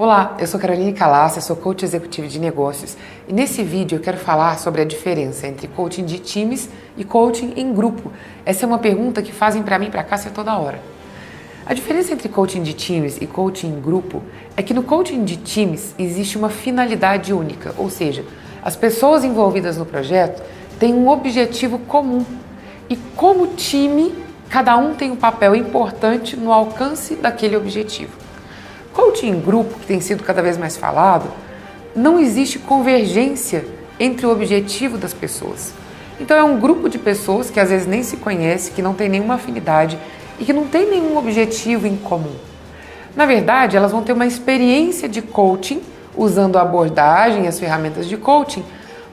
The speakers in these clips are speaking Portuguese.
Olá, eu sou Caroline Calassa, sou coach executivo de negócios e nesse vídeo eu quero falar sobre a diferença entre coaching de times e coaching em grupo. Essa é uma pergunta que fazem para mim e para Cássia toda hora. A diferença entre coaching de times e coaching em grupo é que no coaching de times existe uma finalidade única, ou seja, as pessoas envolvidas no projeto têm um objetivo comum e como time, cada um tem um papel importante no alcance daquele objetivo. Coaching em grupo, que tem sido cada vez mais falado, não existe convergência entre o objetivo das pessoas. Então é um grupo de pessoas que às vezes nem se conhece, que não tem nenhuma afinidade e que não tem nenhum objetivo em comum. Na verdade, elas vão ter uma experiência de coaching usando a abordagem e as ferramentas de coaching,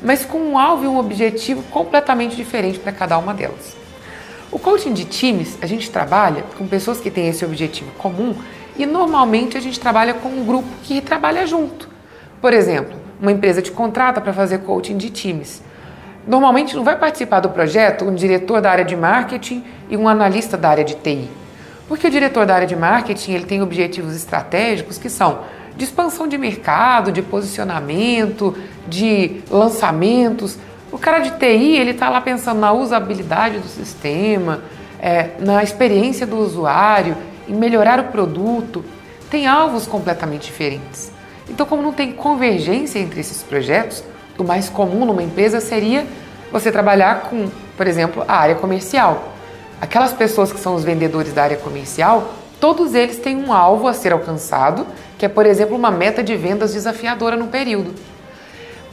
mas com um alvo e um objetivo completamente diferente para cada uma delas. O coaching de times, a gente trabalha com pessoas que têm esse objetivo comum e normalmente a gente trabalha com um grupo que trabalha junto. Por exemplo, uma empresa te contrata para fazer coaching de times. Normalmente não vai participar do projeto um diretor da área de marketing e um analista da área de TI. Porque o diretor da área de marketing ele tem objetivos estratégicos que são de expansão de mercado, de posicionamento, de lançamentos. O cara de TI ele está lá pensando na usabilidade do sistema, é, na experiência do usuário em melhorar o produto, tem alvos completamente diferentes. Então, como não tem convergência entre esses projetos, o mais comum numa empresa seria você trabalhar com, por exemplo, a área comercial. Aquelas pessoas que são os vendedores da área comercial, todos eles têm um alvo a ser alcançado, que é, por exemplo, uma meta de vendas desafiadora no período.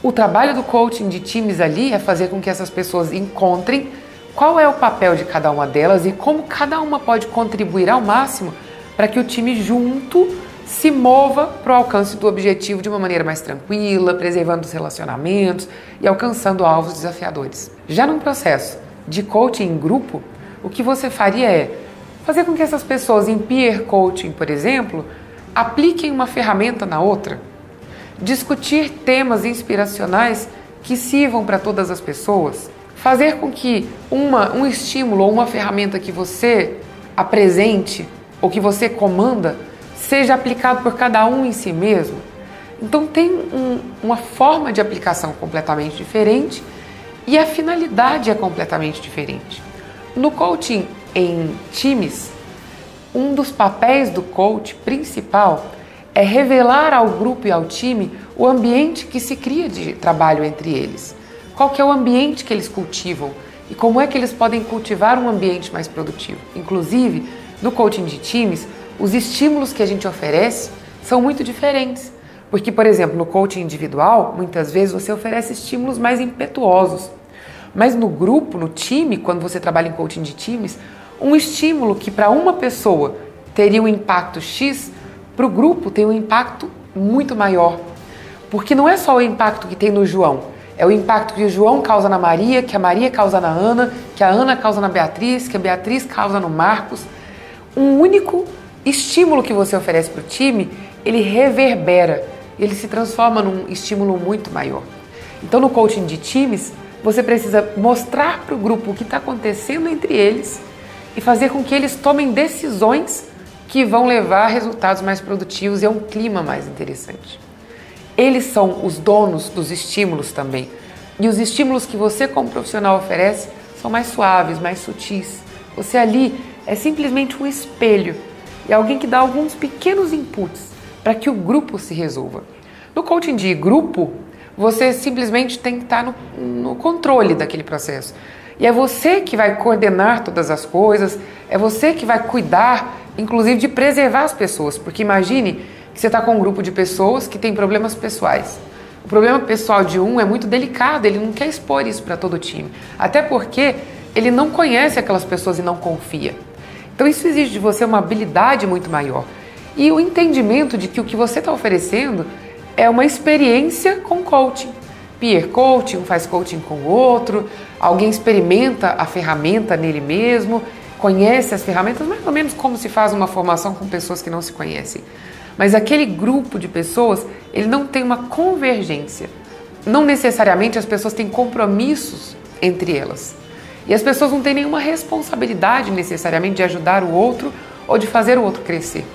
O trabalho do coaching de times ali é fazer com que essas pessoas encontrem qual é o papel de cada uma delas e como cada uma pode contribuir ao máximo para que o time junto se mova para o alcance do objetivo de uma maneira mais tranquila, preservando os relacionamentos e alcançando alvos desafiadores. Já num processo de coaching em grupo, o que você faria é fazer com que essas pessoas em peer coaching, por exemplo, apliquem uma ferramenta na outra, discutir temas inspiracionais que sirvam para todas as pessoas, fazer com que uma, um estímulo ou uma ferramenta que você apresente ou que você comanda seja aplicado por cada um em si mesmo. Então tem um, uma forma de aplicação completamente diferente e a finalidade é completamente diferente. No coaching em times, um dos papéis do coach principal é revelar ao grupo e ao time o ambiente que se cria de trabalho entre eles qual que é o ambiente que eles cultivam e como é que eles podem cultivar um ambiente mais produtivo. Inclusive, no coaching de times, os estímulos que a gente oferece são muito diferentes. Porque, por exemplo, no coaching individual, muitas vezes você oferece estímulos mais impetuosos. Mas no grupo, no time, quando você trabalha em coaching de times, um estímulo que para uma pessoa teria um impacto X, para o grupo tem um impacto muito maior. Porque não é só o impacto que tem no João, é o impacto que o João causa na Maria, que a Maria causa na Ana, que a Ana causa na Beatriz, que a Beatriz causa no Marcos. Um único estímulo que você oferece para o time, ele reverbera, ele se transforma num estímulo muito maior. Então, no coaching de times, você precisa mostrar para o grupo o que está acontecendo entre eles e fazer com que eles tomem decisões que vão levar a resultados mais produtivos e a um clima mais interessante. Eles são os donos dos estímulos também. E os estímulos que você, como profissional, oferece são mais suaves, mais sutis. Você ali é simplesmente um espelho e alguém que dá alguns pequenos inputs para que o grupo se resolva. No coaching de grupo, você simplesmente tem que estar no, no controle daquele processo. E é você que vai coordenar todas as coisas, é você que vai cuidar, inclusive, de preservar as pessoas. Porque imagine que você está com um grupo de pessoas que tem problemas pessoais. O problema pessoal de um é muito delicado, ele não quer expor isso para todo o time. Até porque ele não conhece aquelas pessoas e não confia. Então isso exige de você uma habilidade muito maior. E o entendimento de que o que você está oferecendo é uma experiência com coaching. Peer coaching, um faz coaching com o outro, alguém experimenta a ferramenta nele mesmo, conhece as ferramentas, mais ou menos como se faz uma formação com pessoas que não se conhecem. Mas aquele grupo de pessoas, ele não tem uma convergência. Não necessariamente as pessoas têm compromissos entre elas. E as pessoas não têm nenhuma responsabilidade necessariamente de ajudar o outro ou de fazer o outro crescer.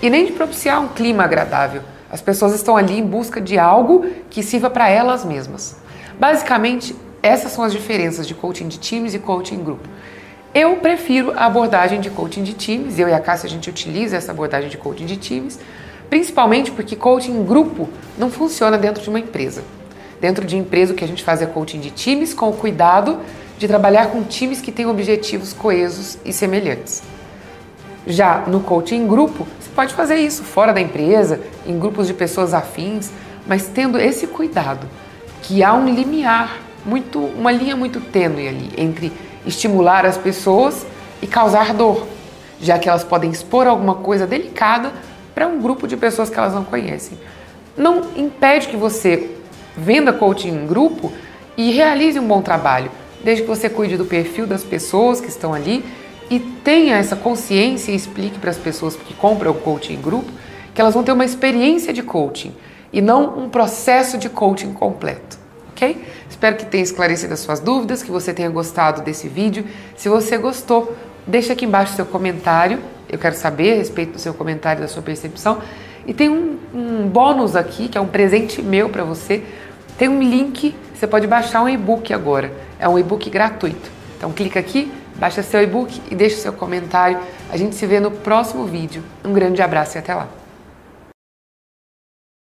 E nem de propiciar um clima agradável. As pessoas estão ali em busca de algo que sirva para elas mesmas. Basicamente, essas são as diferenças de coaching de times e coaching grupo. Eu prefiro a abordagem de coaching de times, eu e a Cássia a gente utiliza essa abordagem de coaching de times, principalmente porque coaching em grupo não funciona dentro de uma empresa. Dentro de empresa o que a gente faz é coaching de times com o cuidado de trabalhar com times que têm objetivos coesos e semelhantes. Já no coaching em grupo, você pode fazer isso fora da empresa, em grupos de pessoas afins, mas tendo esse cuidado, que há um limiar, muito, uma linha muito tênue ali entre estimular as pessoas e causar dor, já que elas podem expor alguma coisa delicada para um grupo de pessoas que elas não conhecem. Não impede que você venda coaching em grupo e realize um bom trabalho, desde que você cuide do perfil das pessoas que estão ali e tenha essa consciência e explique para as pessoas que compram o coaching em grupo que elas vão ter uma experiência de coaching e não um processo de coaching completo, ok? Espero que tenha esclarecido as suas dúvidas, que você tenha gostado desse vídeo. Se você gostou, deixa aqui embaixo seu comentário. Eu quero saber a respeito do seu comentário, da sua percepção. E tem um, um bônus aqui, que é um presente meu para você. Tem um link, você pode baixar um e-book agora. É um e-book gratuito. Então clica aqui, baixa seu e-book e deixa seu comentário. A gente se vê no próximo vídeo. Um grande abraço e até lá.